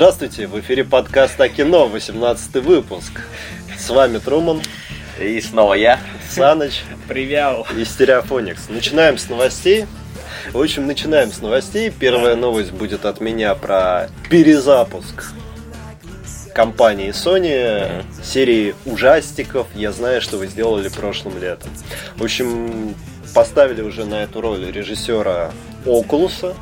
Здравствуйте, в эфире подкаст о кино, 18 выпуск. С вами Труман, И снова я. Саныч Привял. и Стереофоникс. Начинаем с новостей. В общем, начинаем с новостей. Первая новость будет от меня про перезапуск компании Sony серии ужастиков. Я знаю, что вы сделали прошлым летом. В общем, поставили уже на эту роль режиссера Окулуса.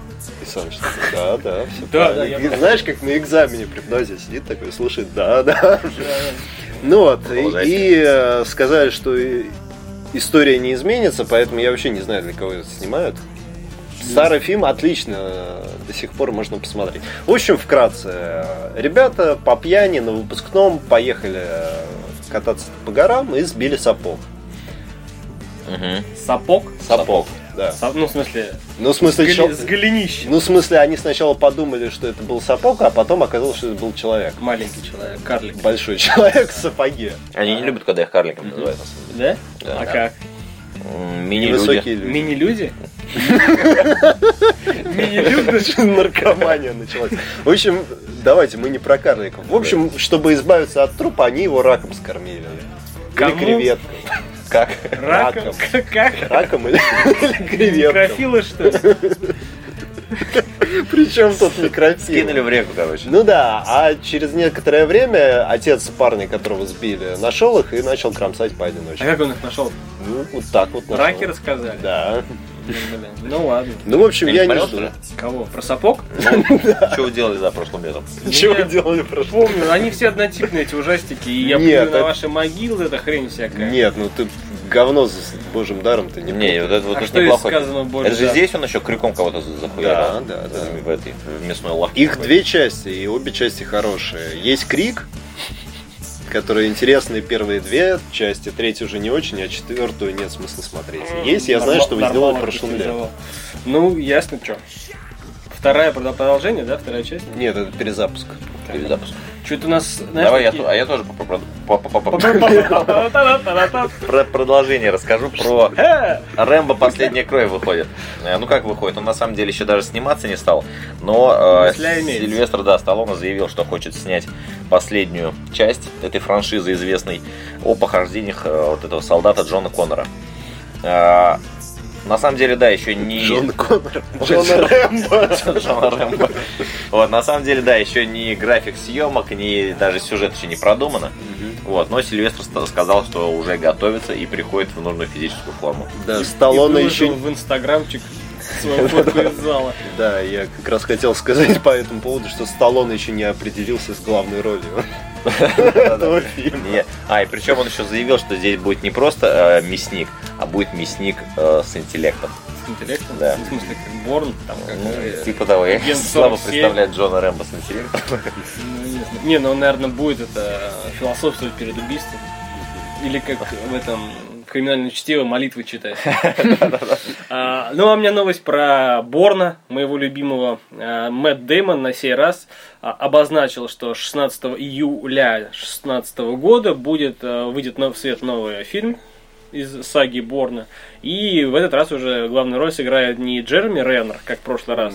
И Саныч такой, да, да, все Да, да, я знаешь, как на экзамене преподаватель сидит такой, слушает, да, да. Ну вот, и, э, сказали, что история не изменится, поэтому я вообще не знаю, для кого это снимают. Старый фильм отлично, э, до сих пор можно посмотреть. В общем, вкратце, э, ребята по пьяни на выпускном поехали кататься по горам и сбили сапог. Мгм. Сапог. Сапог. Да. Са- Ну, в смысле, Ну, в с, смысле, голи- чел- с голенищем. ну, в смысле, они сначала подумали, что это был сапог, а потом оказалось, что это был человек. Маленький человек, карлик. Большой человек в сапоге. Они не любят, когда их карликом называют. на самом деле. Да? Да. а Да. как? Мини-люди. люди. Мини-люди? Мини-люди? Наркомания началась. В общем, давайте, мы не про карликов. В общем, чтобы избавиться от трупа, они его раком скормили. Или креветком. Как? Раком? Как? Раком или, или креветком. Некрофилы, что ли? Причем тут некрофил. Скинули в реку, короче. Ну да, а через некоторое время отец парня, которого сбили, нашел их и начал кромсать А поодиночке. как он их нашел? Ну, вот так вот нашел. Раки рассказали? Да. Ну ладно. Ну, в общем, я не ли? Кого? Про сапог? Что вы делали за прошлым летом? Чего делали в прошлом? Помню, они все однотипные, эти ужастики, и я Нет, плюю на ваши могилы, это хрень всякая. Нет, ну ты говно за божьим даром ты не Не, вот это вот А что неплохой. Божьего? Это же здесь он еще крюком кого-то за- захуярил. Да, да, да. В этой в мясной лавке. Их две части, и обе части хорошие. Есть Крик, которые интересные первые две части, третью уже не очень, а четвертую нет смысла смотреть. Есть, я знаю, что вы сделали прошлым летом. Ну, ясно, что. Вторая продо- продолжение, да, вторая часть? Нет, это перезапуск. Перезапуск. Что-то у нас, Давай я, а я тоже про продолжение расскажу про Рэмбо «Последняя кровь» выходит. Э, Ну как выходит? Он на самом деле еще даже сниматься не стал. Но э. Сильвестр, да, Сталлоне заявил, что хочет снять последнюю часть этой франшизы известной о похождениях э, вот этого солдата Джона Коннора. На самом деле, да, еще не... Джон Коннор. Джон Джон Рэмбо. Джона Рэмбо. Вот, на самом деле, да, еще ни график съемок, ни даже сюжет еще не продумано. Вот, но Сильвестр сказал, что уже готовится и приходит в нужную физическую форму. Да, Сталлоне еще... в инстаграмчик свою фотку из зала. Да, я как раз хотел сказать по этому поводу, что Сталлоне еще не определился с главной ролью. Не- А, и причем он еще заявил, что здесь будет не просто э, мясник, а будет мясник э, с интеллектом. С интеллектом? Да. В смысле, как Борн, там, как... Ну, э, типа того, я слабо 47. представляю Джона Рэмбо с интеллектом. не, ну он, наверное, будет это философствовать перед убийством. Или как в этом в криминальном чтиво молитвы читать. А, Ну, а у меня новость про Борна, моего любимого. А, Мэтт Дэймон на сей раз а, обозначил, что 16 июля 2016 года будет, выйдет в свет новый фильм из саги Борна. И в этот раз уже главную роль сыграет не Джереми Реннер, как в прошлый раз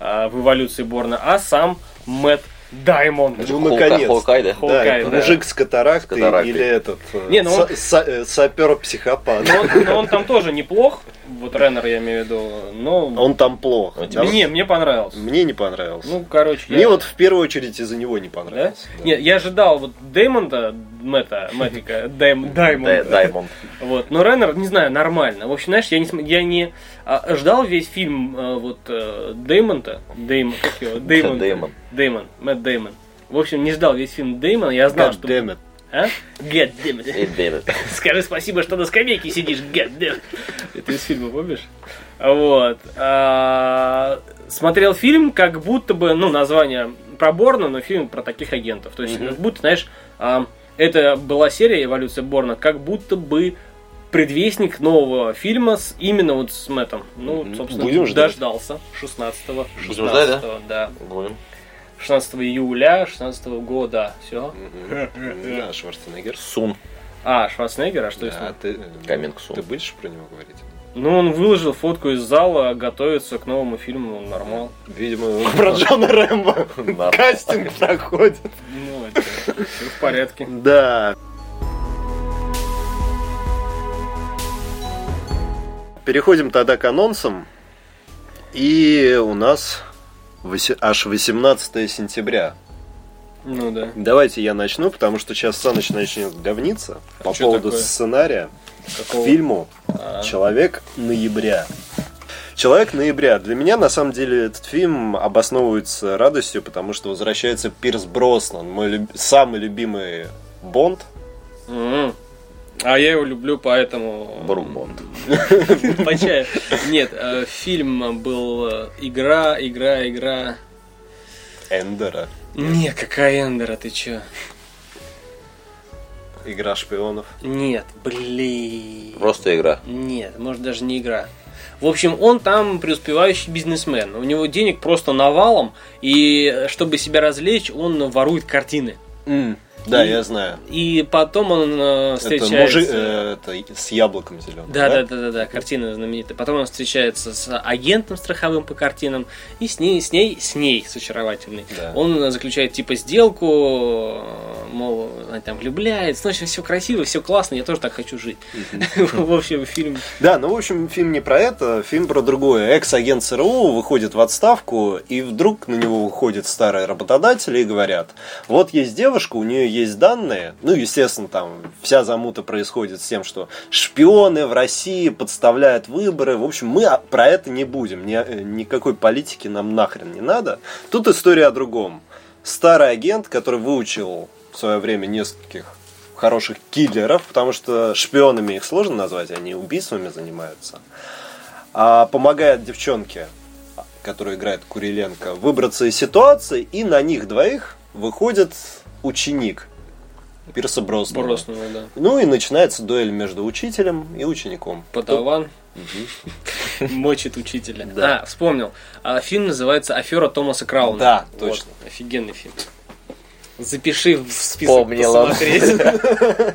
в эволюции Борна, а сам Мэтт Даймонд. Ну, наконец. Холкай, да? Да, да. мужик с катарактой, С катарактой. или этот э, Не, ну он- сапер-психопат. Но он, но он там тоже неплох, вот Реннер я имею в виду, но... Он там плох. Ну, тебе- Не, мне понравился. Мне не понравился. Ну, короче, Мне я- вот в первую очередь из-за него не Да? понравился. Да. Нет, я ожидал вот Дэймонда, Мэтта, Мэттика, Даймонда. Дай- Даймонд. Вот. Но Реннер, не знаю, нормально. В общем, знаешь, я не, я не а, ждал весь фильм а, вот э, Дэймонта. Дэймон, как его? Дэймон. Дэймон. Дэймон. Мэтт Дэймон. В общем, не ждал весь фильм Дэймона. Я знал, что... it. А? God damn it. И Дэвид. Скажи спасибо, что на скамейке сидишь, God damn it. Это из фильма, помнишь? Вот. А, Смотрел фильм, как будто бы, ну, название про Борна, но фильм про таких агентов. То есть, как будто, знаешь, а, это была серия «Эволюция Борна», как будто бы предвестник нового фильма с именно вот с Мэттом. Ну, собственно, Будем ждать. дождался 16-го. Будем ждать, да? 16-го, да? Будем. 16 июля 16 года. Все. Да, Шварценеггер. Сун. А, Шварценеггер, а что Да, ты, Coming soon. ты будешь про него говорить? Ну, он выложил фотку из зала, готовится к новому фильму, нормал. Видимо, про Джона Рэмбо кастинг проходит. Ну, это всё в порядке. Да. Переходим тогда к анонсам. И у нас аж 18 сентября. Ну да. Давайте я начну, потому что сейчас Саныч начнет говниться по чё поводу такое? сценария Какого? к фильму А. «Человек ноября». «Человек ноября». Для меня, на самом деле, этот фильм обосновывается радостью, потому что возвращается Пирс Броснан, мой люб- самый любимый Бонд. М. А я его люблю, поэтому... Брук Бонд. По чаю. Нет, э, фильм был э, игра, игра, игра. Эндера. Не, какая Эндера, ты чё? Игра шпионов. Нет, блин. Просто игра. Нет, может даже не игра. В общем, он там преуспевающий бизнесмен. У него денег просто навалом, и э, чтобы себя развлечь, он ворует картины. Да, И- я знаю. И потом он э, Это встречается... мужик, э, это с яблоком зеленым. Да, да, да, да, да, картина знаменитая. Потом он встречается с агентом страховым по картинам и с ней, с ней, с ней, с очаровательной. Да. Он заключает типа сделку, мол, она там влюбляется. Ну, в общем, все красиво, все классно, я тоже так хочу жить. В общем, фильм. Да, ну, в общем, фильм не про это, фильм про другое. Экс-агент ЦРУ выходит в отставку, и вдруг на него выходят старые работодатели и говорят, вот есть девушка, у нее есть данные, ну, естественно, там вся замута происходит с тем, что шпионы в России подставляют выборы, в общем, мы про это не будем, Ни- э, никакой политики нам нахрен не надо. Тут история о другом. Старый агент, который выучил в свое время нескольких хороших киллеров, потому что шпионами их сложно назвать, они убийствами занимаются. А помогает девчонке, которая играет Куриленко, выбраться из ситуации, и на них двоих выходит ученик Пирса Броснана. Броснова, да. Ну и начинается дуэль между учителем и учеником. Подаван мочит учителя. Да. А, вспомнил. А, фильм называется «Афера Томаса Крауна». Да, Вот, точно. офигенный фильм. Запиши в список Помнил посмотреть.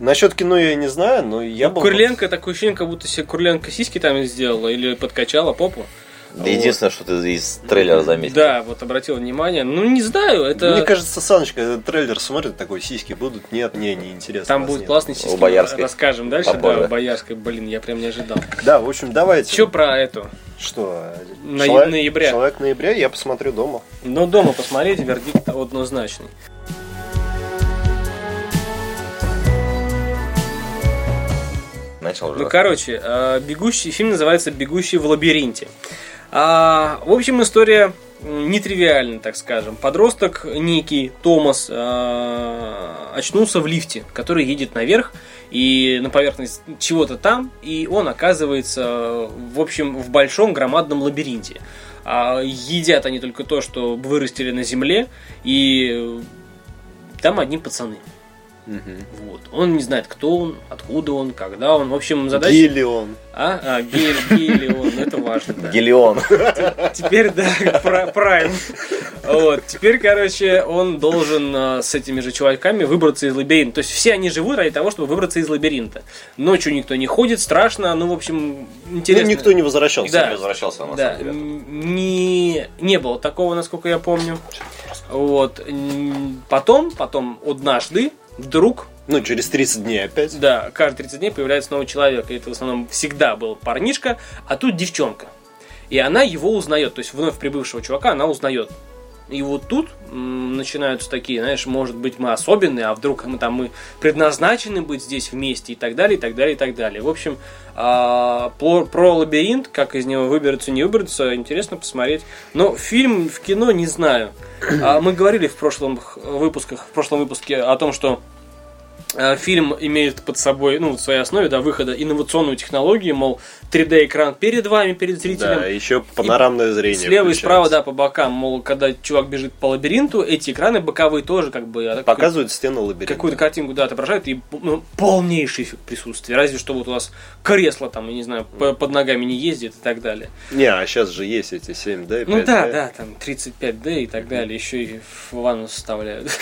Насчет кино я не знаю, но я был... Курленко, такое ощущение, как будто себе Курленко сиськи там сделала или подкачала попу. Да единственное, что ты из трейлера заметил. Да, вот обратил внимание. Ну, не знаю, это... Мне кажется, Саночка этот трейлер смотрит, такой, сиськи будут? Нет, не, не интересно. Там будет нет. классный сиськи. У Боярской. Расскажем дальше, Попозже. да, у Боярской. Блин, я прям не ожидал. Да, в общем, давайте. Че про эту? Что? На- Человек- ноября. Человек ноября я посмотрю дома. Ну, дома посмотреть, вердикт однозначный. Начал уже. Ну, короче, э, бегущий фильм называется "Бегущий в лабиринте". А, в общем, история м, нетривиальная, так скажем. Подросток некий Томас э, очнулся в лифте, который едет наверх и на поверхность чего-то там, и он оказывается, в общем, в большом громадном лабиринте. А, едят они только то, что вырастили на земле, и там одни пацаны. Вот. Он не знает, кто он, откуда он, когда он. В общем, задача... Гиллион. А, а Гель, Гелион, это важно, да. Гелион. Теперь, да, пра- Прайм. Вот, теперь, короче, он должен а, с этими же чуваками выбраться из лабиринта. То есть все они живут ради того, чтобы выбраться из лабиринта. Ночью никто не ходит, страшно, ну, в общем, интересно. Ну, никто не возвращался. Да. Не возвращался на Да, самом деле. не, не было такого, насколько я помню. Вот. Потом, потом, однажды, вдруг Ну, через 30 дней опять. да, каждые 30 дней появляется новый человек. И это в основном всегда был парнишка, а тут девчонка. И она его узнает, то есть вновь прибывшего чувака она узнает. И вот тут начинаются такие, знаешь, может быть мы особенные, а вдруг мы там мы предназначены быть здесь вместе и так далее, и так далее, и так далее. В общем, а, про, лабиринт, как из него выберется, не выберется, интересно посмотреть. Но фильм в кино не знаю. А, мы говорили в прошлом выпусках, в прошлом выпуске о том, что фильм имеет под собой, ну, в своей основе, да, выхода инновационную технологию, мол, 3D-экран перед вами, перед зрителем. Да, еще панорамное зрение. Слева и справа, да, по бокам, мол, когда чувак бежит по лабиринту, эти экраны боковые тоже как бы а, Показывают стену лабиринта. какую-то картинку, да, отображают, и ну, полнейший эффект присутствия. Разве что вот у вас кресло там, я не знаю, по- под ногами не ездит и так далее. Не, а сейчас же есть эти 7D, 5D. Ну да, да, там 35D и так далее, еще и в ванну составляют.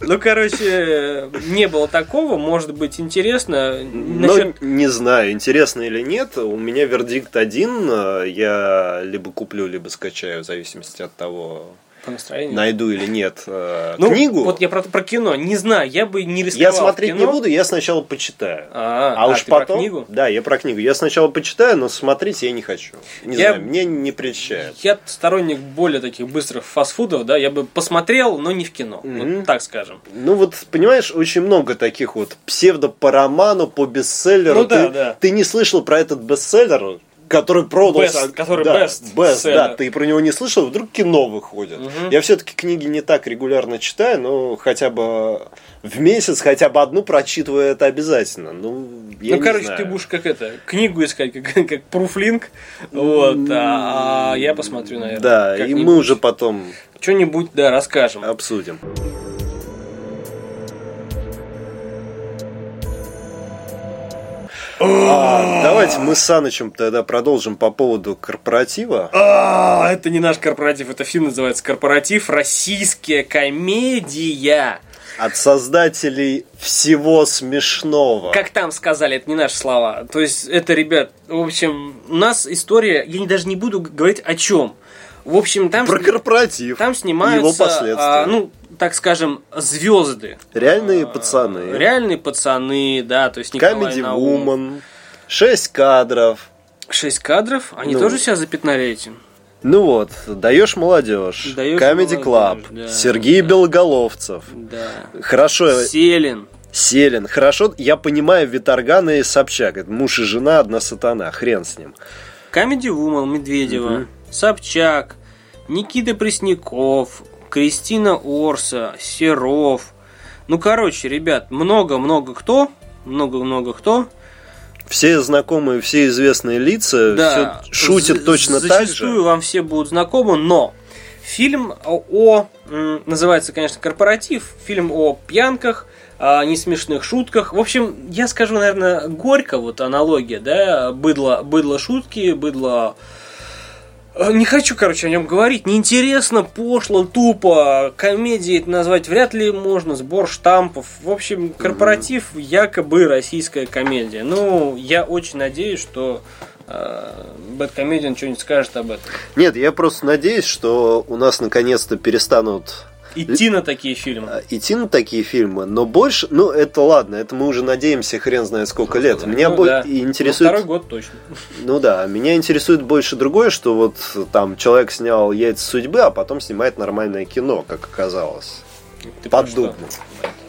Ну, короче, не было такого, может быть интересно. Ну, не знаю, интересно или нет. У меня вердикт один. Я либо куплю, либо скачаю, в зависимости от того, по настроению. Найду или нет э, ну, книгу. Вот я про, про кино не знаю, я бы не рисковал. Я смотреть не буду, я сначала почитаю. А, а, а уж потом. Про книгу? Да, я про книгу. Я сначала почитаю, но смотреть я не хочу. Не я, знаю, мне не прельщает. Я сторонник более таких быстрых фастфудов, да, я бы посмотрел, но не в кино. Mm-hmm. Вот так скажем. Ну вот, понимаешь, очень много таких вот псевдо по роману, по бестселлеру. Ну, да, ты, да. ты не слышал про этот бестселлер, который продался. Best, который да, best. best да, ты про него не слышал, вдруг кино выходит. Угу. Я все-таки книги не так регулярно читаю, но хотя бы в месяц хотя бы одну прочитываю это обязательно. Ну, я ну короче, знаю. ты будешь как это, книгу искать, как, как пруфлинг, вот, а, а я посмотрю, наверное. Да, и мы уже потом что-нибудь, да, расскажем. Обсудим. А, давайте мы с Санычем тогда продолжим по поводу корпоратива. А, это не наш корпоратив, это фильм называется «Корпоратив. Российская комедия». От создателей всего смешного. Как там сказали, это не наши слова. То есть, это, ребят, в общем, у нас история, я даже не буду говорить о чем. В общем, там... Про корпоратив. Там снимаются, его последствия. А, ну, так скажем, звезды. Реальные пацаны. Реальные пацаны, да, то есть Николай Comedy Woman. Шесть кадров. Шесть кадров? Они ну. тоже себя запятнали этим? Ну вот, даешь молодежь. Даешь Comedy Club. Да, Сергей да. Белоголовцев. Да. Хорошо. Селин. Селин. Хорошо, я понимаю Виторгана и Собчак. Это муж и жена, одна сатана. Хрен с ним. Comedy Woman Медведева. Угу. Собчак. Никита Пресняков. Кристина Орса, Серов. Ну, короче, ребят, много-много кто, много-много кто. Все знакомые, все известные лица, да, все шутят точно так же. Зачастую вам все будут знакомы, но фильм о, называется, конечно, «Корпоратив», фильм о пьянках, о несмешных шутках. В общем, я скажу, наверное, горько, вот аналогия, да, быдло, быдло шутки, быдло не хочу, короче, о нем говорить. Неинтересно, пошло, тупо. Комедией это назвать вряд ли можно. Сбор штампов. В общем, корпоратив якобы российская комедия. Ну, я очень надеюсь, что Бэткомедиан что-нибудь скажет об этом. Нет, я просто надеюсь, что у нас наконец-то перестанут Идти на такие фильмы. А, идти на такие фильмы, но больше, ну это ладно, это мы уже надеемся хрен знает сколько ну, лет. Меня ну, бо... да. интересует. Ну, второй год точно. Ну да, меня интересует больше другое, что вот там человек снял яйца судьбы, а потом снимает нормальное кино, как оказалось. Ты подобный.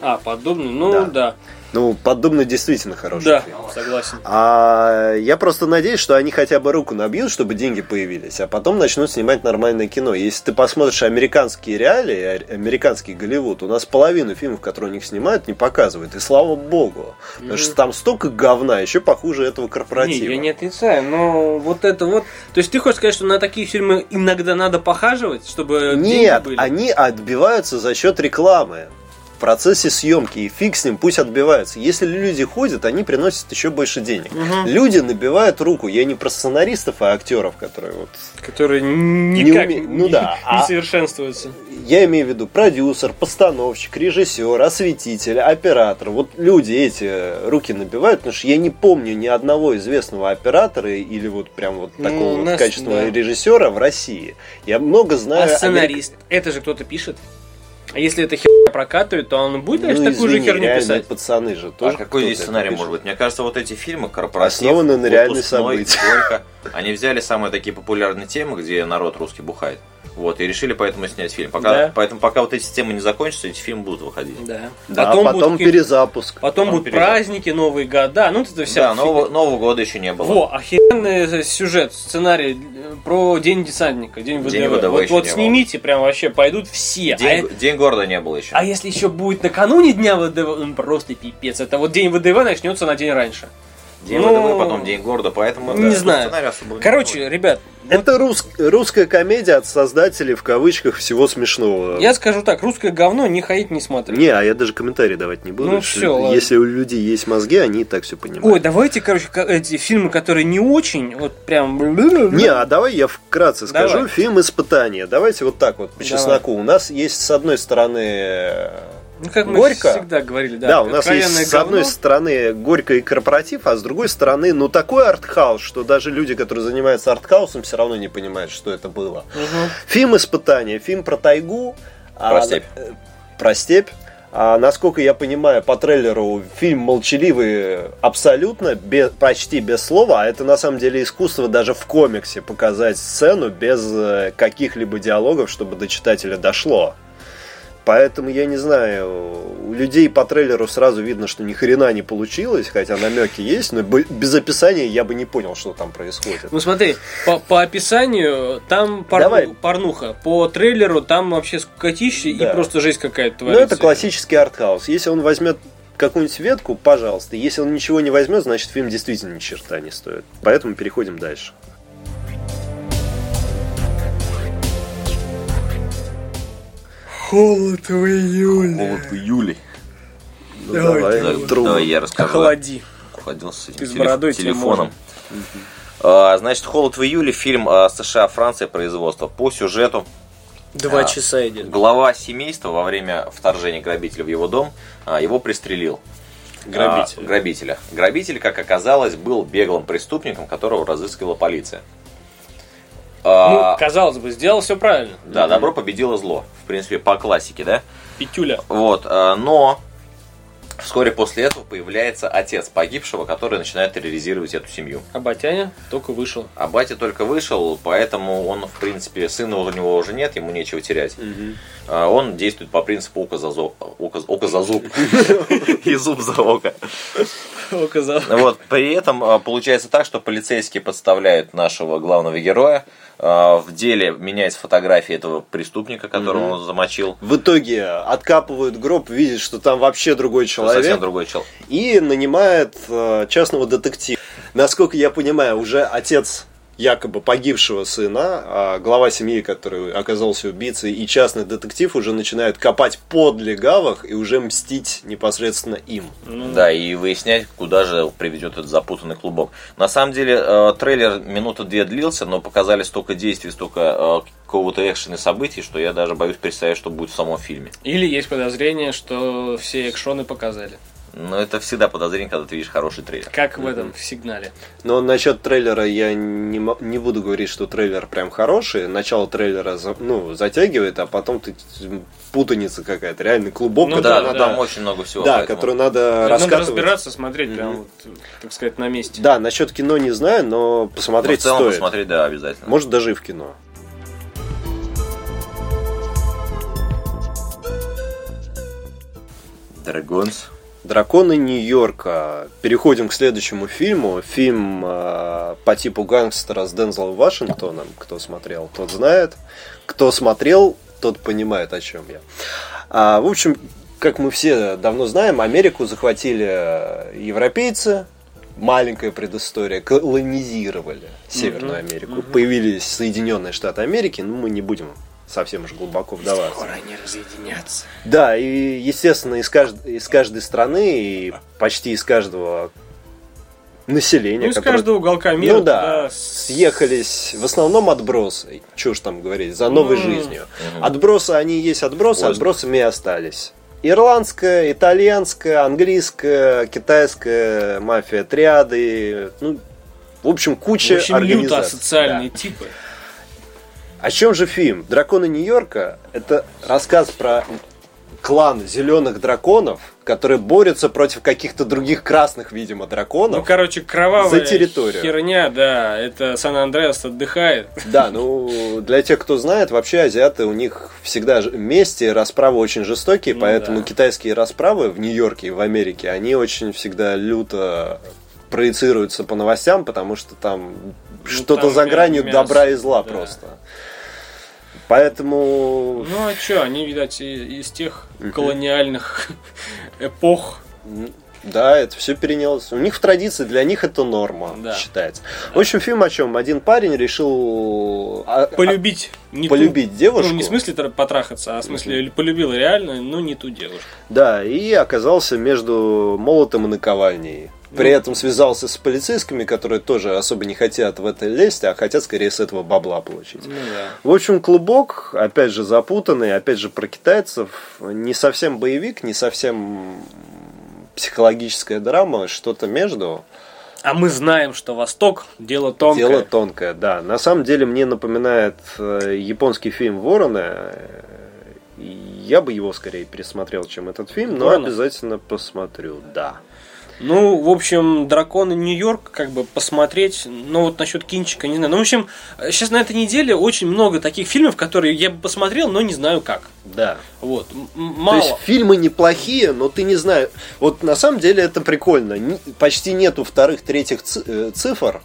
А, подобный, ну да. да. Ну, подобный действительно хороший да, фильм. согласен. А я просто надеюсь, что они хотя бы руку набьют, чтобы деньги появились, а потом начнут снимать нормальное кино. Если ты посмотришь американские реалии, американский Голливуд, у нас половину фильмов, которые у них снимают, не показывают. И слава богу. Потому что там столько говна, еще похуже этого корпоратива. Не, я не отрицаю, но вот это вот... То есть ты хочешь сказать, что на такие фильмы иногда надо похаживать, чтобы Нет, были? они отбиваются за счет рекламы процессе съемки, и фиг с ним, пусть отбиваются. Если люди ходят, они приносят еще больше денег. Угу. Люди набивают руку. Я не про сценаристов, а актеров, которые вот... Которые никак не, уме... ну, да, не а... совершенствуются. Я имею в виду продюсер, постановщик, режиссер, осветитель, оператор. Вот люди эти руки набивают, потому что я не помню ни одного известного оператора или вот прям вот ну, такого ну, вот качественного да. режиссера в России. Я много знаю... А сценарист? Америк... Это же кто-то пишет? А если эта херня прокатывает, то он будет, конечно, ну, такую извини, же херню писать. пацаны же тоже. А какой здесь сценарий может быть? Мне кажется, вот эти фильмы корпоративные, основаны на реальных событиях. Они взяли самые такие популярные темы, где народ русский бухает. Вот, и решили поэтому снять фильм. Пока, да. Поэтому пока вот эти темы не закончатся, эти фильмы будут выходить. Да. да потом а потом будут, перезапуск. Потом, потом будут перезапуск. праздники, Новые года. Ну, это вся да, нового, Нового года еще не было. Во, охеренный сюжет, сценарий э, про День десантника, День ВДВ. День ВДВ вот вот снимите, было. прям вообще пойдут все. День, а день города не было еще. А если еще будет накануне Дня ВДВ, ну, просто пипец. Это вот День ВДВ начнется на день раньше. День ну, ВДВ, потом День города, поэтому... Не да, знаю. Короче, ребят... Это рус... русская комедия от создателей, в кавычках, всего смешного. Я скажу так, русское говно не ходить, не смотреть. Не, а я даже комментарий давать не буду. Ну все, Если у людей есть мозги, они и так все понимают. Ой, давайте, короче, эти фильмы, которые не очень, вот прям... Не, а давай я вкратце скажу. Давай. Фильм «Испытание». Давайте вот так вот, по чесноку. У нас есть, с одной стороны, Ну, как мы горько. всегда говорили, да. Да, у нас есть с одной говно. стороны горько и корпоратив, а с другой стороны, ну такой артхаус, что даже люди, которые занимаются артхаусом, все равно не понимают, что это было. Мгм. Фильм «Испытание», фильм про тайгу. Про а, степь. э, Про степь. А, насколько я понимаю, по трейлеру фильм молчаливый абсолютно, без, почти без слова. А это на самом деле искусство даже в комиксе показать сцену без э, каких-либо диалогов, чтобы до читателя дошло. Поэтому я не знаю, у людей по трейлеру сразу видно, что ни хрена не получилось, хотя намеки есть, но без описания я бы не понял, что там происходит. Ну смотри, по, по описанию там порну- Давай. порнуха, по трейлеру там вообще скукотище Да. и просто жесть какая-то Ну, творится. это классический артхаус. Если он возьмет какую-нибудь ветку, пожалуйста. Если он ничего не возьмет, значит фильм действительно ни черта не стоит. Поэтому переходим дальше. Холод в июле. Холод в июле. Ну, давай, Да, трубу. давай я расскажу. Охлади. Ходил с этим Ты с бородой тебе телефоном. А, Значит, «Холод в июле» фильм а, США-Франция производства. По сюжету Два А, часа идет. глава семейства во время вторжения грабителя в его дом а, его пристрелил. Грабителя. А, грабителя. Грабитель, как оказалось, был беглым преступником, которого разыскивала полиция. А, Ну, казалось бы, сделал все правильно. да, добро победило зло. В принципе, по классике, да? Петюля. Вот, а, но вскоре после этого появляется отец погибшего, который начинает терроризировать эту семью. А Батяня только вышел. А батя только вышел, поэтому он, в принципе, сына у него уже нет, ему нечего терять. А Он действует по принципу око за, зо- око, око за зуб и зуб за око. Оказалось. Вот, при этом получается так, что полицейские подставляют нашего главного героя. А, В деле меняется фотография этого преступника, которого он замочил. В итоге откапывают гроб, видят, что там вообще другой Это Совсем человек, другой чел. и нанимает э, частного детектива. Насколько я понимаю, уже отец якобы погибшего сына, а глава семьи, который оказался убийцей, и частный детектив уже начинают копать под легавых и уже мстить непосредственно им. Ну, Да, и выяснять, куда же приведет этот запутанный клубок. На самом деле, э, трейлер минуты две длился, но показали столько действий, столько э, какого-то экшена событий, что я даже боюсь представить, что будет в самом фильме. Или есть подозрение, что все экшоны показали. Но это всегда подозрение, когда ты видишь хороший трейлер. Как в этом, в сигнале. Но насчет трейлера я не, не буду говорить, что трейлер прям хороший. Начало трейлера ну, затягивает, а потом ты путаница какая-то, реальный клубок, Ну который да, надо- там очень много всего. да, поэтому- который надо Надо раскатывать. разбираться, смотреть прям, вот, так сказать, на месте. Да, насчет кино не знаю, но Но посмотреть в целом стоит. посмотреть, да, обязательно. Может даже и в кино. Драгонс. Драконы Нью-Йорка. Переходим к следующему фильму. Фильм э, по типу гангстера с Дензелом Вашингтоном. Кто смотрел, тот знает. Кто смотрел, тот понимает, о чем я. А, в общем, как мы все давно знаем, Америку захватили э, европейцы. Маленькая предыстория. Колонизировали Северную Америку. мгм. Появились Соединенные Штаты Америки. Но мы не будем совсем уж глубоко вдаваться. Скоро они разъединятся. Да, и, естественно, из, кажд- из каждой страны и почти из каждого населения, Ну, из которое- каждого уголка мира. ну да, с- съехались в основном отбросы, чего ж там говорить, за новой Ну, жизнью. Мгм. Отбросы, они есть отбросы, Ой. отбросами и остались. Ирландская, итальянская, английская, китайская мафия, отряды, ну, в общем, В куча общем, люто организаций. социальные Да. типы. О чем же фильм? Драконы Нью-Йорка – это рассказ про клан зеленых драконов, которые борются против каких-то других красных, видимо, Ну, драконов. короче, кровавая За территорию. херня, да, это Сан-Андреас отдыхает. Да, ну, для тех, кто знает, вообще азиаты, у них всегда мести, расправы очень жестокие, Ну поэтому да. китайские расправы в Нью-Йорке и в Америке, они очень всегда люто проецируются по новостям, потому что там что-то Ну, там за гранью мясо, добра и зла да. просто. Поэтому Ну а что, они, видать, из тех колониальных эпох. Да, это все перенялось. У них в традиции, для них это норма Да. считается. В общем, фильм о чем? Один парень решил а- Полюбить не а- полюбить ту, девушку. Ну, не в смысле тр- потрахаться, а в смысле полюбил реально, но не ту девушку. Да, и оказался между молотом и наковальней. При этом связался с полицейскими, которые тоже особо не хотят в это лезть, а хотят скорее с этого бабла получить. Ну да. В общем, клубок, опять же, запутанный, опять же, про китайцев. Не совсем боевик, не совсем психологическая драма, что-то между. А мы знаем, что Восток дело тонкое. Дело тонкое, да. На самом деле мне напоминает э, японский фильм «Вороны». Э, Я бы его скорее пересмотрел, чем этот фильм, но «Вороны»? обязательно посмотрю, да. Ну, в общем, драконы Нью-Йорк, как бы посмотреть. Ну, вот насчет кинчика, не знаю. Ну, в общем, сейчас на этой неделе очень много таких фильмов, которые я бы посмотрел, но не знаю как. Да. Вот. М- То Мало. есть фильмы неплохие, но ты не знаешь. Вот на самом деле это прикольно. Почти нету вторых, третьих э, цифр.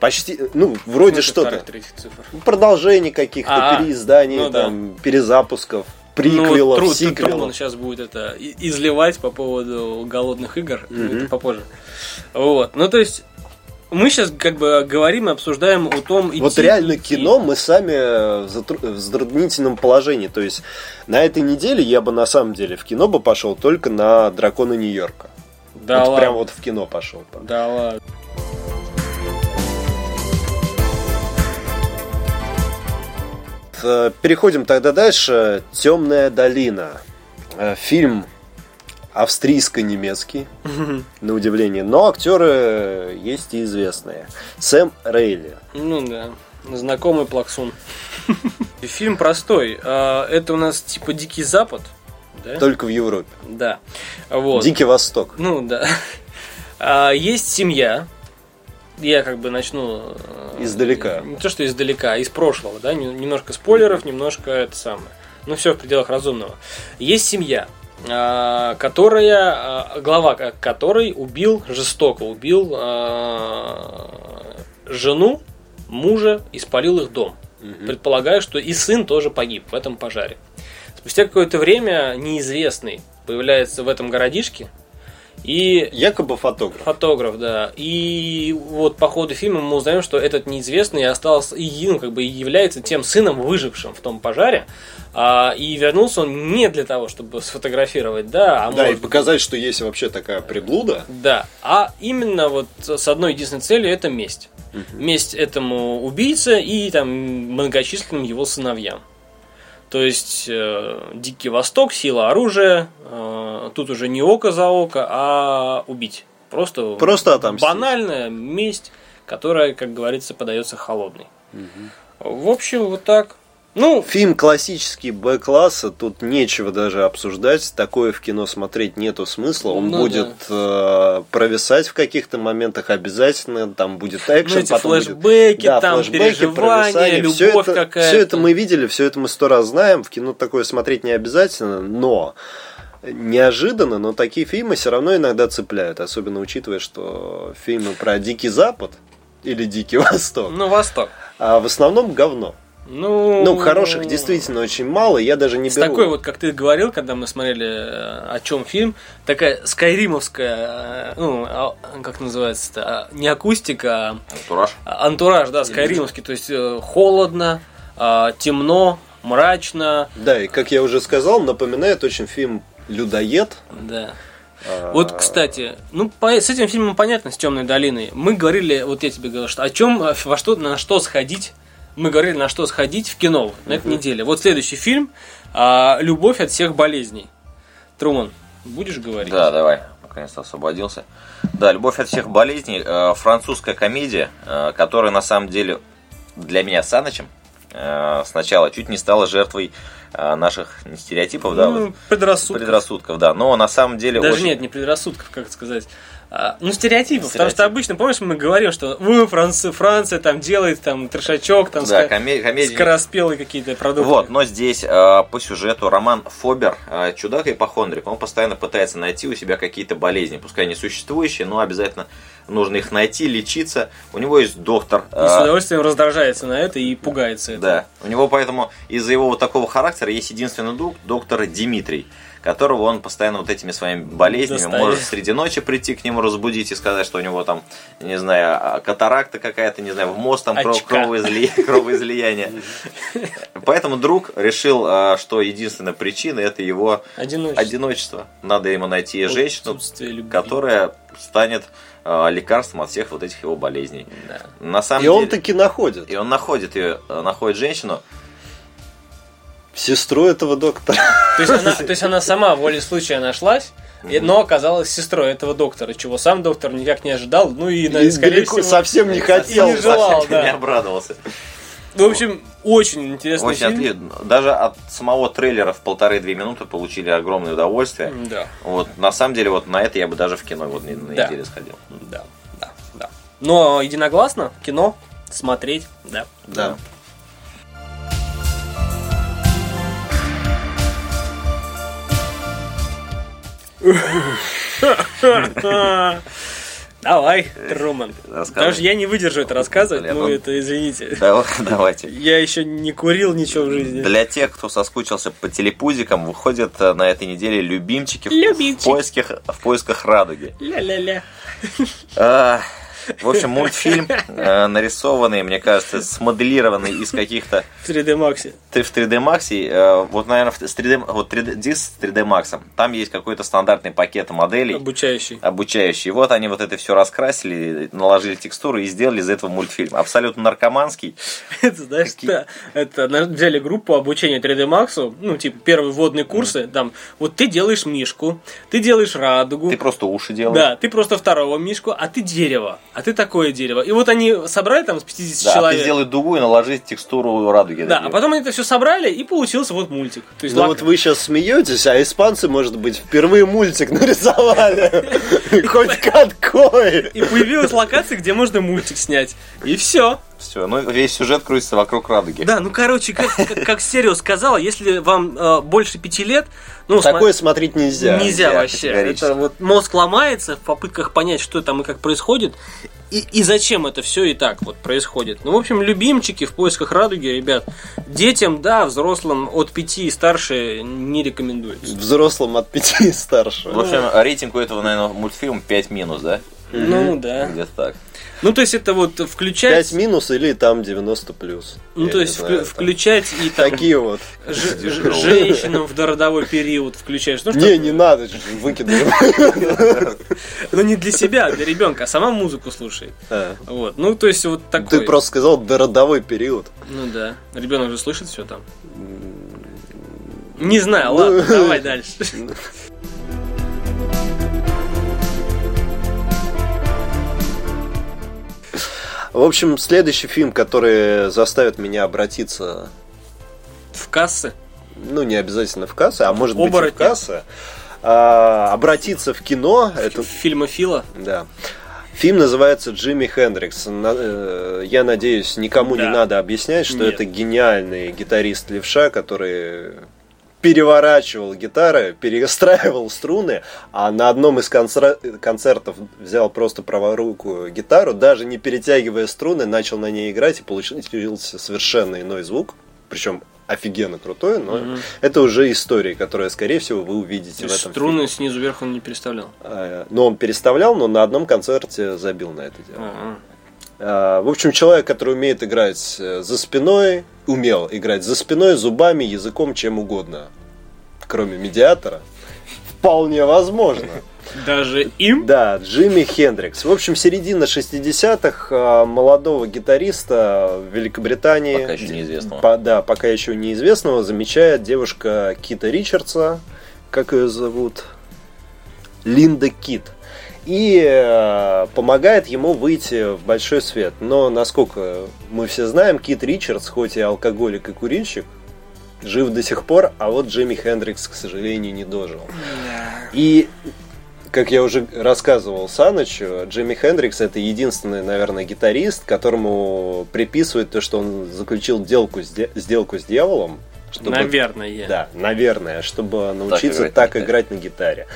Почти, ну, вроде что-то. вторых, третьих цифр. Продолжений каких-то, А, переизданий, ну да. там, перезапусков, Ну, приквелов, Тру- сиквелов. Труман сейчас будет это изливать по поводу голодных игр. Это попозже. Вот. Ну, то есть, мы сейчас как бы говорим и обсуждаем о том, Вот идти- реально идти. кино мы сами в затру- в затруднительном положении. То есть на этой неделе я бы на самом деле в кино бы пошел только на Драконы Нью-Йорка. Да вот ладно. прям вот в кино пошел. бы. Да ладно. Переходим тогда дальше. Темная долина. Э, Фильм австрийско-немецкий, на удивление. Но актеры есть и известные. Сэм Рейли. Ну да. Знакомый плаксун. Фильм простой. А, Это у нас типа Дикий Запад. Да? Только в Европе. Да. Вот. Дикий Восток. Ну да. Есть семья. Я как бы начну... э, Издалека. Не то, что издалека, а из прошлого, да? Нем- Немножко спойлеров, немножко это самое. Ну, все в пределах разумного. Есть семья, а, которая, а, глава ко- которой убил, жестоко убил а, жену, мужа и спалил их дом. Предполагаю, что и сын тоже погиб в этом пожаре. Спустя какое-то время неизвестный появляется в этом городишке и Якобы фотограф. Фотограф, да. И вот по ходу фильма мы узнаем, что этот неизвестный остался и ну, как бы и является тем сыном, выжившим в том пожаре. А, и вернулся он не для того, чтобы сфотографировать, да, а Да, и может- показать, что есть вообще такая приблуда. да, а именно вот с одной единственной целью это месть. Месть этому убийце и там многочисленным его сыновьям. То есть э, Дикий Восток, сила оружия, э, тут уже не око за око, а убить. Просто, Просто отомстить. банальная месть, которая, как говорится, подается холодной. В общем, вот так. Ну, Фильм классический Б-класса, тут нечего даже обсуждать. Такое в кино смотреть нету смысла. Он Ну будет э, провисать в каких-то моментах обязательно. Там будет экшен, Ну, эти потом будет- флешбеки, Да, там флешбеки, переживания, любовь Всё это, какая-то. Все это мы видели, все это мы сто раз знаем. В кино такое смотреть не обязательно, но неожиданно, но такие фильмы все равно иногда цепляют. Особенно учитывая, что фильмы про Дикий Запад или Дикий Восток, ну, Восток. а в основном говно. Ну, Ну, хороших действительно очень мало, я даже не С беру. такой вот, как ты говорил, когда мы смотрели э, о чем фильм, такая скайримовская, э, ну, а, как называется-то, а, не акустика, Антураж. а антураж, да, скайримовский, то есть э, холодно, а, темно, мрачно, Да, и как я уже сказал, напоминает очень фильм «Людоед». да. Вот, кстати, ну по- с этим фильмом понятно, с Темной долиной. Мы говорили, вот я тебе говорил, что о чем, во что, на что сходить. Мы говорили, на что сходить в кино на этой неделе. Вот следующий фильм а, Любовь от всех болезней. Труман, будешь говорить? Да, давай. Наконец-то освободился. Да, «Любовь от всех болезней» э, французская комедия, э, которая на самом деле для меня с Санычем э, сначала чуть не стала жертвой наших стереотипов, да, Ну, вот, предрассудков. предрассудков, да. Но на самом деле Даже очень- нет, не предрассудков, как сказать. А, ну, стереотипов. Потому Стереотип. что обычно, помнишь, мы говорим, что «Ой, Франция, Франция там делает там трешачок, там Да, ска- коме- скороспелые какие-то продукты. Вот, но здесь э, по сюжету Роман Фобер, э, чудак и ипохондрик, он постоянно пытается найти у себя какие-то болезни, пускай не существующие, но обязательно нужно их найти, лечиться. У него есть доктор. И с удовольствием раздражается на это и пугается этого. Да. У него поэтому из-за его вот такого характера есть единственный друг, доктор Дмитрий, которого он постоянно вот этими своими болезнями Доставит. может среди ночи прийти к нему разбудить и сказать, что у него там, не знаю, а, катаракта какая-то, не знаю, в мозг там кров- кровоизлияние. Поэтому друг решил, а, что единственная причина это его Одиночество. Надо ему найти женщину, которая станет э, лекарством от всех вот этих его болезней. Да. На самом И деле, он таки находит и он находит ее, находит женщину. Сестру этого доктора. То есть, она, то есть она сама волей случая нашлась, и- но оказалась сестрой этого доктора, чего сам доктор никак не ожидал. Ну и, И скорее далеко всего... совсем не хотел. не желал, совсем не да. обрадовался. В общем, очень интересный Очень фильм. ответ- Даже от самого трейлера в полторы-две минуты получили огромное удовольствие. Да, Вот, на самом деле, вот на это я бы даже в кино вот на Да. неделе сходил. да, да, да. Но единогласно кино смотреть, да. Да. Давай, Труман. Рассказывай. Что я не выдержу это рассказывать, ну это извините. Да, Давайте. Я еще не курил ничего в жизни. Для тех, кто соскучился по телепузикам, выходят э, на этой неделе любимчики в- Любимчик. в поисках, в поисках радуги. Ля-ля-ля. В общем, мультфильм э, нарисованный, мне кажется, смоделированный из каких-то В 3D Max. ты в 3D Max, э, вот, наверное, с 3D, вот 3D, диск с 3D Max, там есть какой-то стандартный пакет моделей, Обучающий. обучающий. Вот они вот это все раскрасили, наложили текстуру и сделали из этого мультфильм. Абсолютно наркоманский. Это, знаешь, да, это взяли группу обучения 3D Max, ну, типа, первые вводные курсы, там, вот ты делаешь мишку, ты делаешь радугу, Ты просто уши делаешь. да, ты просто второго мишку, а ты дерево, а ты такое дерево. И вот они собрали там с 50 Да, а ты человек. сделай дугу и наложи текстуру радуги. Да, а потом они это все собрали, и получился вот мультик. То есть Ну лак- вот вы сейчас смеетесь, а испанцы, может быть, впервые мультик нарисовали. Хоть какой. И появилась локация, где можно мультик снять. И все. Все, ну весь сюжет крутится вокруг радуги. Да, ну короче, как, как, как Стерео сказала, если вам э, больше пяти лет, ну, Такое сма- смотреть нельзя. нельзя, нельзя, вообще. Это вот мозг ломается в попытках понять, что там и как происходит, и, и зачем это все и так вот происходит. Ну, в общем, любимчики в поисках радуги, ребят, детям, да, взрослым от пяти и старше не рекомендуется. Взрослым от пяти и старше. В общем, рейтинг у этого, наверное, мультфильма 5 минус, да? Ну да. Где-то так. Ну, то есть это вот включать. 5 минус или там 90 плюс. Ну, Я то есть знаю, вклю- там. включать и там Такие вот. ж- женщинам в дородовой период включаешь. Ну, что, Не, не надо, выкидывай. ну не для себя, а для ребенка, а сама музыку слушает. Вот. Ну, то есть вот такой. Ты просто сказал дородовой период. Ну да. Ребенок же слышит все там. Не знаю, Ну, ладно, давай дальше. В общем, следующий фильм, который заставит меня обратиться, В кассы. ну, не обязательно в кассы, а может быть и в кассы, а, обратиться в кино, это Фильма Фила. Да. Фильм называется Джимми Хендрикс. Э, Я надеюсь, никому Да. не надо объяснять, что Нет. это гениальный гитарист левша, который переворачивал гитары, перестраивал струны, а на одном из концер- концертов взял просто праворукую гитару, даже не перетягивая струны, начал на ней играть и получился совершенно иной звук, причем офигенно крутой, но Мгм. это уже история, которая, скорее всего, вы увидите в этом Струны фильме. снизу вверх он не переставлял. Э, Но он переставлял, но на одном концерте забил на это дело. А, А, В общем, человек, который умеет играть э, за спиной, умел играть за спиной, зубами, языком, чем угодно, кроме медиатора, вполне возможно. а. Даже им? Да, Джимми Хендрикс. В общем, середина 60-х а, молодого гитариста в Великобритании. Пока еще неизвестного. По- да, пока еще неизвестного, замечает девушка Кита Ричардса. Как ее зовут? Линда Кит. И э, помогает ему выйти в большой свет. Но, насколько мы все знаем, Кит Ричардс, хоть и алкоголик и курильщик, жив до сих пор, а вот Джимми Хендрикс, к сожалению, не дожил. И как я уже рассказывал Санычу, Джимми Хендрикс это единственный, наверное, гитарист, которому приписывают то, что он заключил делку с, де- сделку с дьяволом. чтобы- Наверное. Да, наверное, чтобы научиться играть на так гитаре. играть на гитаре.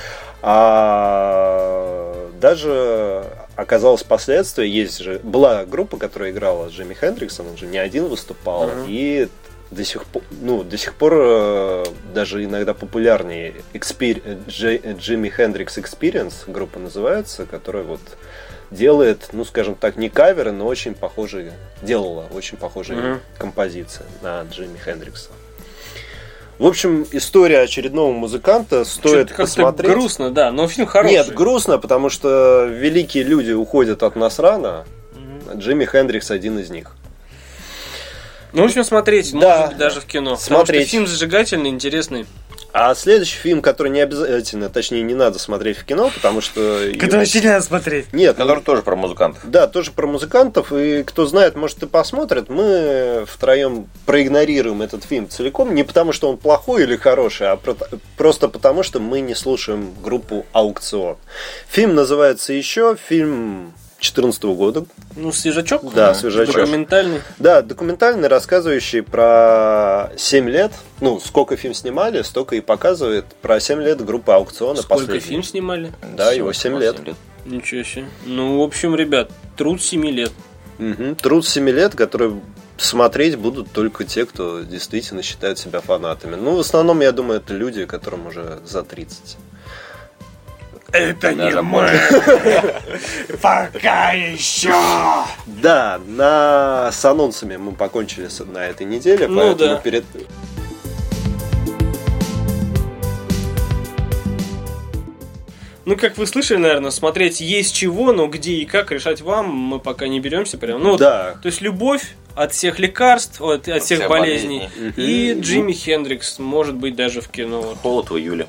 А даже оказалось последствия, есть же, была группа, которая играла с Джимми Хендриксом, он же не один выступал, Ага. и до сих пор, ну, до сих пор э, даже иногда популярнее Experi- Джи- Джимми Хендрикс Experience группа называется, которая вот делает, ну, скажем так, не каверы, но очень похожие, делала очень похожие Мгм. композиции на Джимми Хендрикса. В общем, история очередного музыканта стоит посмотреть. грустно, да, но фильм хороший. Нет, грустно, потому что великие люди уходят от нас рано. а Джимми Хендрикс один из них. Ну, в общем, смотреть, Да. может быть, даже в кино. Потому Смотреть. что фильм зажигательный, интересный. А следующий фильм, который не обязательно, точнее, не надо смотреть в кино, потому что... вообще не надо смотреть. Нет, Который тоже про музыкантов. Да, тоже про музыкантов, и кто знает, может и посмотрит. Мы втроем проигнорируем этот фильм целиком, не потому что он плохой или хороший, а про- просто потому что мы не слушаем группу Аукцион. Фильм называется еще, фильм 2014 года. Ну, свежачок. Да, свежачок. Документальный. Да, документальный, рассказывающий про 7 лет. Ну, сколько фильм снимали, столько и показывает про 7 лет группы Аукциона. Сколько последний. фильм снимали? Да, его 7 лет. Ничего себе. Ну, в общем, ребят, труд 7 лет. Мгм. Труд 7 лет, который смотреть будут только те, кто действительно считает себя фанатами. Ну, в основном, я думаю, это люди, которым уже за 30. Это Даже больше. Пока еще. Да, на... с анонсами мы покончили с- на этой неделе, Ну поэтому да. перед... Ну, как вы слышали, наверное, смотреть есть чего, но где и как решать вам, мы пока не беремся прям. Ну, вот, Да. То есть любовь от всех лекарств, от, от всех всех болезней. болезней. И Мгм. Джимми Хендрикс, может быть, даже в кино. Вот. Холод в июле.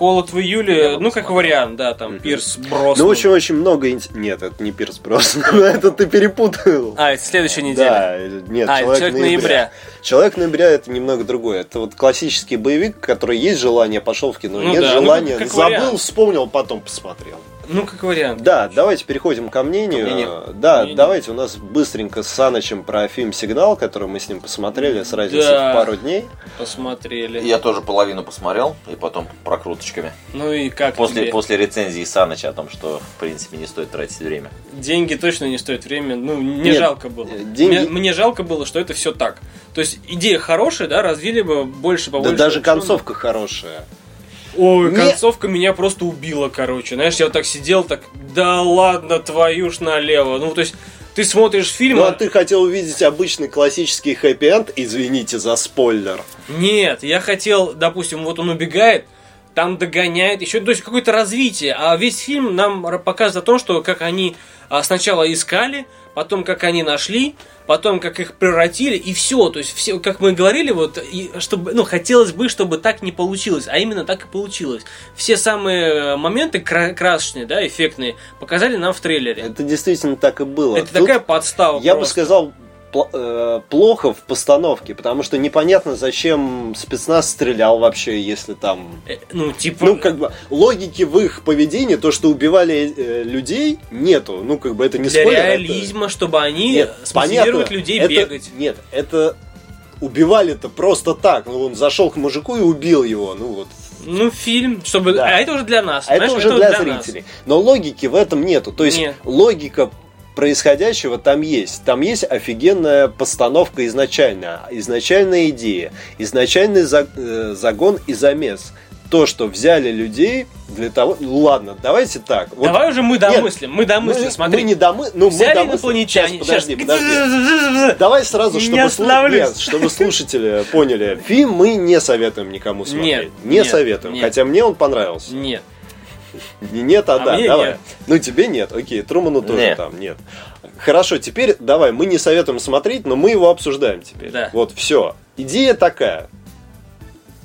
Холод в июле, ну, как вариант, да, там, Мгм. Пирс Броснан. Ну, очень-очень много... инт- Нет, это не Пирс просто. это ты перепутал. А, это следующая неделя. Да, нет, А, это «Человек ноября». Человек ноября это немного другое. Это вот классический боевик, который есть желание, пошел в кино. Ну Нет да, ну, желания, как- как забыл, вариант. вспомнил, потом посмотрел. Ну, как вариант. Да, давайте переходим ко мнению. Ко мнению. Да, Мнению. давайте у нас быстренько с Санычем про фильм «Сигнал», который мы с ним посмотрели с разницей Да. в пару дней. Посмотрели. Я тоже половину посмотрел, и потом прокруточками. Ну и как После, тебе? после рецензии Саныча о том, что, в принципе, не стоит тратить время. Деньги точно не стоят время. Ну, мне Нет, жалко было. э, деньги- Мне, мне жалко было, что это все так. То есть идея хорошая, да, развили бы больше, побольше. да даже концовка хорошая. Ой, Не- концовка меня просто убила, короче. Знаешь, я вот так сидел, так, да ладно, твою ж налево. Ну, то есть, ты смотришь фильм, Ну а а- ты хотел увидеть обычный классический хэппи-энд? Извините за спойлер. Нет, я хотел, допустим, вот он убегает, там догоняет, еще, то есть какое-то развитие, а весь фильм нам показывает о том, что как они а, сначала искали, потом как они нашли, потом как их превратили, и все, то есть все, как мы говорили, вот, и чтобы, ну, хотелось бы, чтобы так не получилось, а именно так и получилось. Все самые э, моменты кра- красочные, да, эффектные, показали нам в трейлере. Это действительно так и было. Это Тут такая подстава Я бы просто. сказал, пл- э, плохо в постановке, потому что непонятно, зачем спецназ стрелял вообще, если там... Э, Ну, типа... Ну, как бы, логики в их поведении, то, что убивали э, людей, нету. Ну, как бы, это не для спойлер. это- реализма, чтобы они Нет, людей Это- бегать. Нет, это убивали-то просто так. Ну, он зашел к мужику и убил его. Ну, вот. Ну, фильм, чтобы... Да. А это уже для нас. А это уже для нас. зрителей. Но логики в этом нету. То есть, Нет. логика происходящего там есть. Там есть офигенная постановка изначально, изначальная идея, изначальный э, загон и замес. То, что взяли людей для того... Ну ладно, давайте так. Вот Давай уже мы Нет, домыслим. мы домыслим, мы, смотри. мы не домы... ну, мы Взяли домыслим. инопланетяне. Сейчас, подожди, подожди. Давай сразу, чтобы, слу-. Нет, чтобы слушатели поняли. Фильм мы не советуем никому смотреть. Нет, не нет, советуем. нет. Хотя мне он понравился. Нет. Не нет, а, А да, мне давай. нет. Ну тебе нет, окей, Труману тоже Нет. там нет. Хорошо, теперь давай, мы не советуем смотреть, но мы его обсуждаем теперь. Да. Вот, все. Идея такая.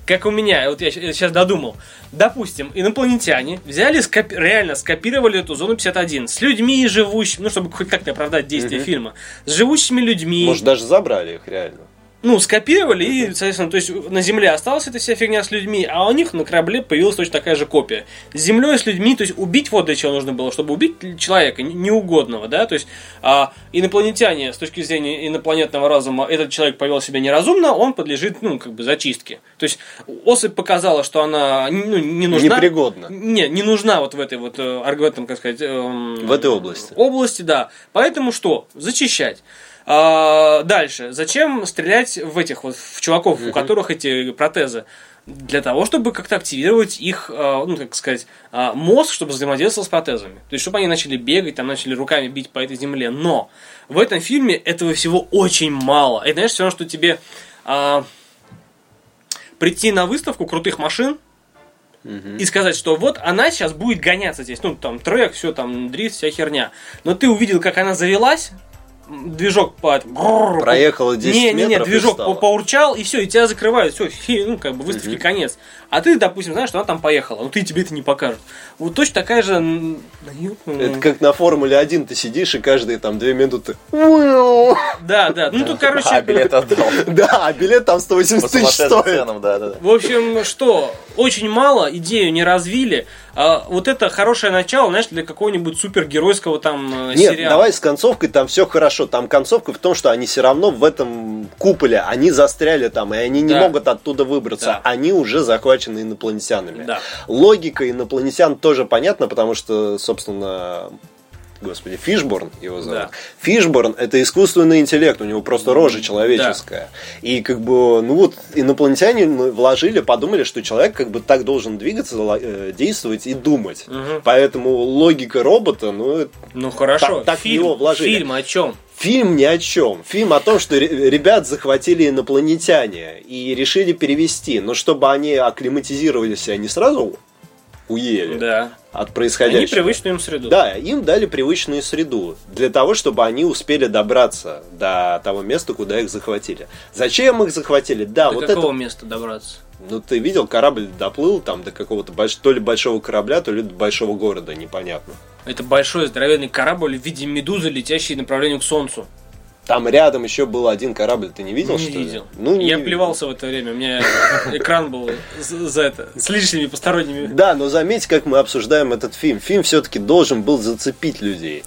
Как у меня, вот я сейчас додумал. Допустим, инопланетяне взяли, скопи- реально скопировали эту зону 51 с людьми живущими, ну, чтобы хоть как-то оправдать действие Мгм. фильма, с живущими людьми. Может, даже забрали их реально. Ну, скопировали, и, соответственно, то есть на Земле осталась эта вся фигня с людьми, а у них на корабле появилась точно такая же копия. С Землей, с людьми, то есть убить вот для чего нужно было, чтобы убить человека не- неугодного, да, то есть а, инопланетяне, с точки зрения инопланетного разума, этот человек повел себя неразумно, он подлежит, ну, как бы зачистке. То есть особь показала, что она ну, не нужна. Непригодна. Не, не нужна вот в этой вот, э, в этом, как сказать... эм, В этой области. Области, да. Поэтому что? Зачищать. А, дальше. Зачем стрелять в этих вот, в чуваков, у которых эти протезы? Для того, чтобы как-то активировать их, а, ну, как сказать, а, мозг, чтобы взаимодействовал с протезами. То есть, чтобы они начали бегать, там, начали руками бить по этой земле. Но в этом фильме этого всего очень мало. Это, знаешь, все равно, что тебе а, прийти на выставку крутых машин и сказать, что вот она сейчас будет гоняться здесь. Ну, там трек, все там, дрифт, вся херня. Но ты увидел, как она завелась, движок по... Проехала 10 не, не, не, метров и движок по- поурчал, и все, и тебя закрывают. Все, ну, как бы выставки конец. А ты, допустим, знаешь, что она там поехала, но ты тебе это не покажут. Вот точно такая же... Это как на Формуле 1 ты сидишь и каждые там 2 минуты. Да, да. Ну, тут, короче... А билет отдал. Да, а билет там 180 По тысяч стоит. В общем, что, очень мало, идею не развили. А вот это хорошее начало, знаешь, для какого-нибудь супергеройского там э, Нет, сериала. давай с концовкой, там все хорошо. Там концовка в том, что они все равно в этом куполе, они застряли там, и они не Да. могут оттуда выбраться. Да. Они уже захвачены инопланетянами. Да. Логика инопланетян тоже понятна, потому что, собственно, господи, Фишборн его зовут. Да. Фишборн это искусственный интеллект, у него просто рожа человеческая. И как бы, ну вот, инопланетяне вложили, подумали, что человек как бы так должен двигаться, э, действовать и думать. Мгм. Поэтому логика робота, ну, Ну хорошо, Так- так фильм, него вложили. фильм о чем? Фильм ни о чем. Фильм о том, что ре- ребят захватили инопланетяне и решили перевести. Но чтобы они акклиматизировались, они сразу уели Да. от Они происходящего. привычную им среду. Да, им дали привычную среду для того, чтобы они успели добраться до того места, куда их захватили. Зачем их захватили? Да, До вот какого это. места добраться? Ну ты видел, корабль доплыл там до какого-то больш- то ли большого корабля, то ли до большого города, непонятно. Это большой здоровенный корабль в виде медузы, летящий направлению к Солнцу. Там рядом еще был один корабль, ты не видел, не что ли? видел. Ну, не Я видел. плевался в это время. У меня экран был за это с лишними посторонними. Да, но заметь, как мы обсуждаем этот фильм. Фильм все-таки должен был зацепить людей.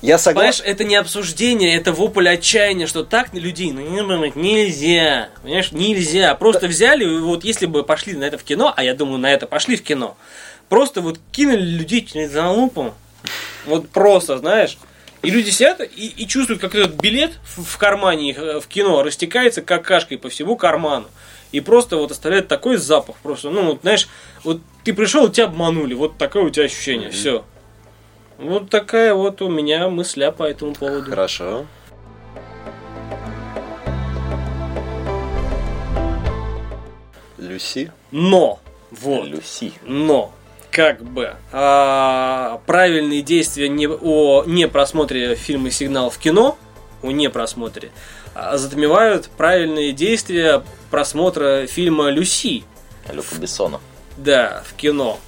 Я Понимаешь, согласен. это не обсуждение, это вопль отчаяния, что так людей ну, не думать нельзя. Понимаешь, нельзя. Просто взяли, и вот если бы пошли на это в кино, а я думаю, на это пошли в кино, просто вот кинули людей через залупу. Вот просто, знаешь. И люди сидят и, и чувствуют, как этот билет в, в кармане их э, в кино растекается какашкой по всему карману. И просто вот оставляет такой запах. Просто, ну, вот, знаешь, вот ты пришел, тебя обманули. Вот такое у тебя ощущение. Все. Вот такая вот у меня мысля по этому поводу. Хорошо. Люси. Но, вот, Люси. но, как бы, а, правильные действия не, о непросмотре фильма «Сигнал» в кино, о непросмотре, а, затмевают правильные действия просмотра фильма «Люси», Люка Бессона. да, в кино.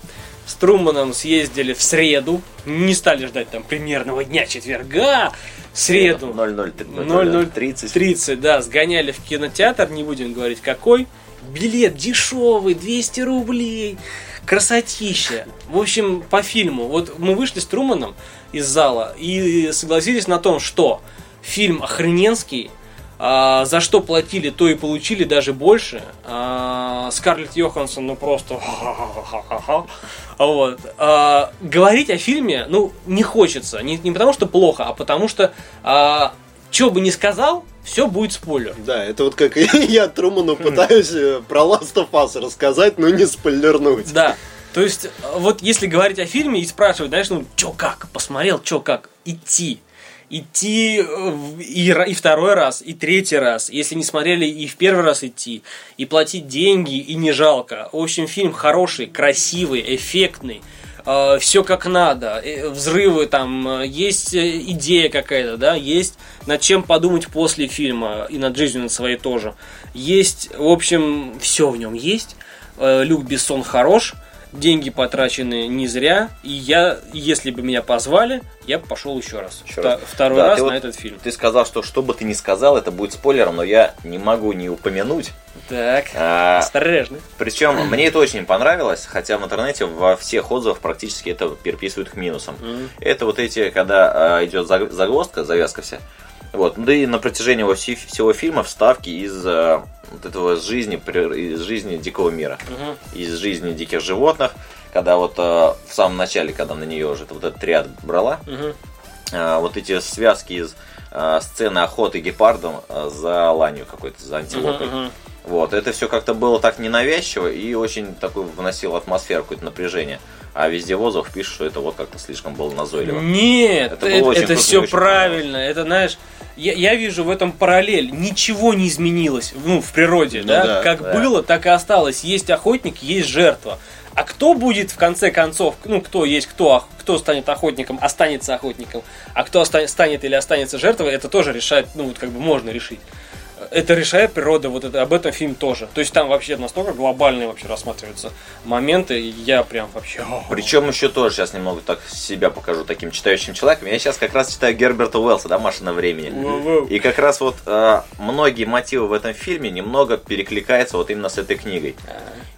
С Труманом съездили в среду, не стали ждать там примерного дня четверга, среду. 0030. 30, да, сгоняли в кинотеатр, не будем говорить какой. Билет дешевый, 200 рублей. Красотища. В общем, по фильму. Вот мы вышли с Труманом из зала и согласились на том, что фильм охрененский, а, за что платили, то и получили, даже больше. А, Скарлетт Йоханссон, ну просто... Вот. А, говорить о фильме, ну, не хочется. Не, не потому, что плохо, а потому что, что бы ни сказал, все будет спойлер. Да, это вот как я Труману пытаюсь э, про Last of Us рассказать, но не спойлернуть. Да. То есть, э, вот если говорить о фильме и спрашивать, знаешь, ну, чё как, посмотрел, чё как, идти. Идти э, и, и второй раз, и третий раз. Если не смотрели, и в первый раз идти. И платить деньги, и не жалко. В общем, фильм хороший, красивый, эффектный. Все как надо, э, взрывы там, э, есть э, идея какая-то, да, есть над чем подумать после фильма и над жизнью над своей тоже. Есть, в общем, все в нем есть. Э, Люк Бессон хорош, деньги потрачены не зря, и я, если бы меня позвали, я бы пошел еще раз. Еще Вта- раз. Второй Да, раз на вот- этот фильм. Ты сказал, что что бы ты ни сказал, это будет спойлером, но я не могу не упомянуть. Так, А, осторожно. Причем мне это очень понравилось, хотя в интернете во всех отзывах практически это переписывают к минусам. Мгм. Это вот эти, когда а, идет заг- загвоздка, завязка вся. Вот. Ну, Да и на протяжении во все- всего фильма вставки из а, вот этого жизни, из жизни дикого мира, Мгм. из жизни диких животных, когда вот а, в самом начале, когда на нее уже вот этот триад брала, э, вот эти связки из э, сцены охоты гепардом э, за ланью какой-то, за антилопой. Мгм, мгм. Вот, это все как-то было так ненавязчиво и очень такой вносило атмосферу, какое-то напряжение. А везде в отзывах пишут, что это вот как-то слишком было назойливо. Нет, Это это, это круто, все правильно. Это, знаешь, я, я вижу в этом параллель. Ничего не изменилось ну, в природе, Ну да? да, как да. было, так и осталось. Есть охотник, есть жертва. А кто будет в конце концов, ну кто есть кто, кто станет охотником, останется охотником, а кто станет или останется жертвой, это тоже решает, ну вот как бы можно решить. Это решает природа, вот это, об этом фильм тоже. То есть там вообще настолько глобальные вообще рассматриваются моменты, я прям вообще... Причем еще тоже сейчас немного так себя покажу таким читающим человеком. Я сейчас как раз читаю Герберта Уэллса, да, «Машина времени». Воу-воу. И как раз вот э, многие мотивы в этом фильме немного перекликаются вот именно с этой книгой.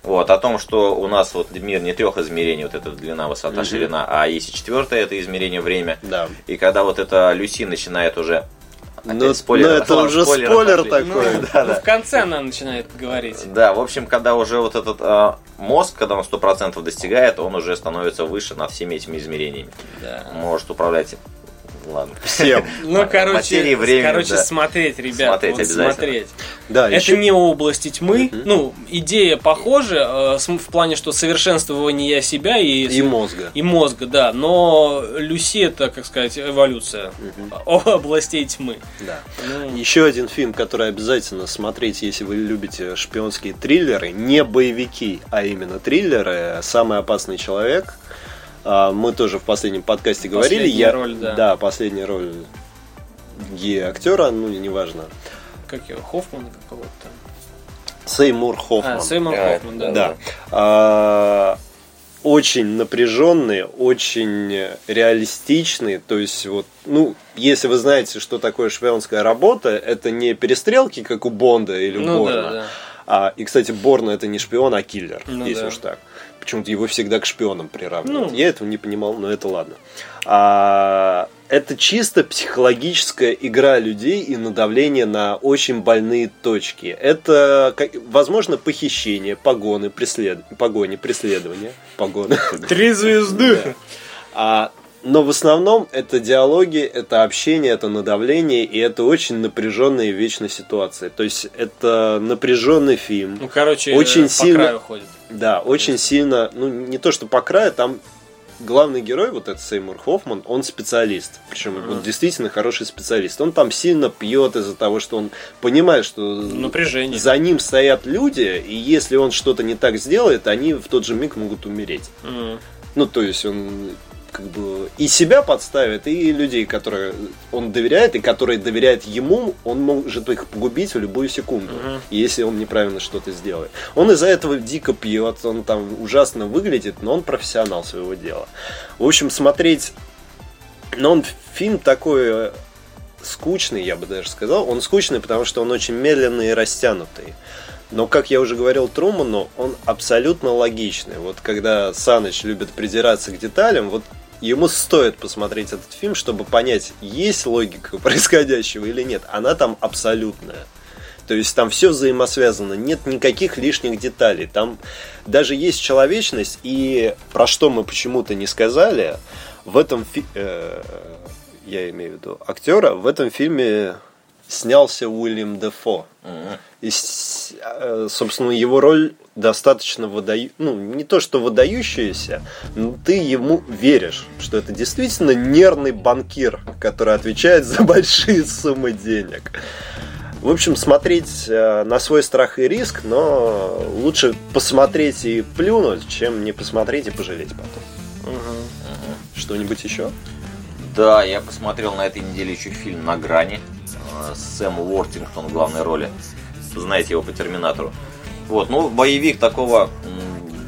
Вот, о том, что у нас вот мир не трех измерений, вот эта длина, высота, ширина, а есть и четвертое, это измерение время. Да. И когда вот эта Люси начинает уже... Ну, Опять спойлеры. ну, это Ладно, уже спойлер пошли. такой. Ну, Да, да. в конце она начинает говорить. Да, в общем, когда уже вот этот э, мозг, когда он 100% достигает, он уже становится выше над всеми этими измерениями. Да. Может управлять... Ладно. Всем. Ну, короче, материи времени, короче, да. смотреть, ребят, Смотреть вот обязательно. смотреть. Да, Это еще- не области тьмы. Мгм. Ну, идея похожа э, в плане, что совершенствование себя и, и мозга. и мозга, да. Но Люси это, как сказать, эволюция Мгм. областей тьмы. Да. Ну, Еще один фильм, который обязательно смотреть, если вы любите шпионские триллеры, не боевики, а именно триллеры. Самый опасный человек. А, Мы тоже в последнем подкасте говорили. Последняя Я, роль, да. последняя роль гея-актера, ну, неважно. как его, Хоффмана какого-то там. Сеймур Хоффман. А, Сеймур Да, Хоффман, да. Да. А, очень напряженный, очень реалистичный. То есть, вот, ну, если вы знаете, что такое шпионская работа, это не перестрелки, как у Бонда или у Ну Борна. да, да. А, и, кстати, Борна это не шпион, а киллер, Ну если да. уж так. Почему-то его всегда к шпионам приравнивают. Ну. Я этого не понимал, но это ладно. А, это чисто психологическая игра людей и надавление на очень больные точки. Это, возможно, похищение, погоны, преслед... погони, преследование, погоны. Три звезды. А, но в основном это диалоги, это общение, это надавление, и это очень напряженная и вечная ситуация. То есть это напряженный фильм. Ну, короче, Очень по сильно- краю ходит. Да, очень сильно, ну не то что по краю, там главный герой, вот этот Сеймур Хоффман, он специалист. Причем он Мгм. действительно хороший специалист. Он там сильно пьет из-за того, что он понимает, что Напряжение. за ним стоят люди, и если он что-то не так сделает, они в тот же миг могут умереть. М. Ну, то есть он как бы и себя подставит, и людей, которые он доверяет, и которые доверяют ему, он может их погубить в любую секунду, Мгм. если он неправильно что-то сделает. Он из-за этого дико пьет, он там ужасно выглядит, но он профессионал своего дела. В общем, смотреть... Но он фильм такой э, скучный, я бы даже сказал. Он скучный, потому что он очень медленный и растянутый. Но, как я уже говорил Труману, он абсолютно логичный. Вот когда Саныч любит придираться к деталям, вот ему стоит посмотреть этот фильм, чтобы понять, есть логика происходящего или нет. Она там абсолютная. То есть там все взаимосвязано, нет никаких лишних деталей. Там даже есть человечность, и про что мы почему-то не сказали, в этом фи- э, я имею в виду актера, в этом фильме снялся Уильям Дефо. Мгм. И, э, собственно, его роль достаточно выдаю... ну, не то что выдающаяся, но ты ему веришь, что это действительно нервный банкир, который отвечает за большие суммы денег. В общем, смотреть э, на свой страх и риск, но лучше посмотреть и плюнуть, чем не посмотреть и пожалеть потом. Мгм. Что-нибудь еще? Да, я посмотрел на этой неделе еще фильм «На грани» э, с Сэм Уортингтон в главной роли. Знаете его по Терминатору. Вот, ну, боевик такого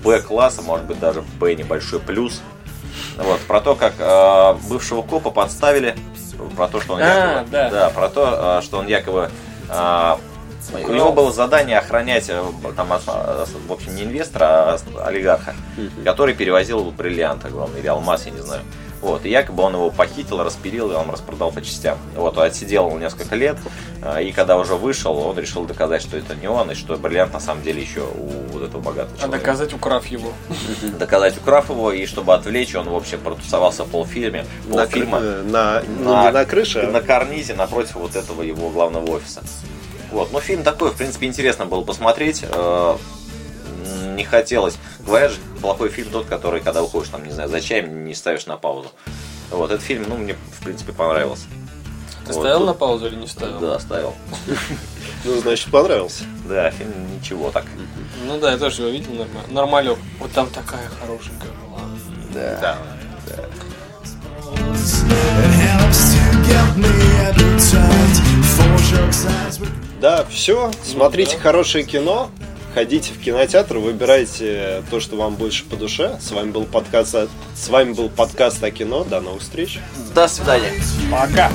Б-класса, может быть, даже Б небольшой плюс. Вот, про то, как э, бывшего копа подставили, про то, что он А, якобы... да. про то, э, что он якобы... э, у него было задание охранять, э, там, в общем, не инвестора, а олигарха, который перевозил бриллианты, главное, или алмаз, я не знаю. Вот, и якобы он его похитил, распилил, и он распродал по частям. Вот, отсидел он несколько лет, а, и когда уже вышел, он решил доказать, что это не он, и что бриллиант на самом деле еще у вот этого богатого А человека. доказать, украв его. Доказать, украв его, и чтобы отвлечь, он, в общем, протусовался в полфильме. На, кры- Полфильма э, на, ну, не на крыше, а на карнизе напротив вот этого его главного офиса. Вот, ну фильм такой, в принципе, интересно было посмотреть. Не хотелось. Говорят же, плохой фильм тот, который, когда уходишь, там, не знаю, за чаем, не ставишь на паузу. Вот, этот фильм, ну, мне, в принципе, понравился. Ты Вот ставил на паузу или не ставил? Да, ставил. ну, значит, понравился. Да, фильм ничего так. Ну да, я тоже его видел нормально. Нормалек. Вот там такая хорошенькая была. Да. As we Да, все. Смотрите хорошее кино. Ходите в кинотеатр, выбирайте то, что вам больше по душе. С вами был подкаст, с вами был подкаст о кино. До новых встреч. До свидания. Пока!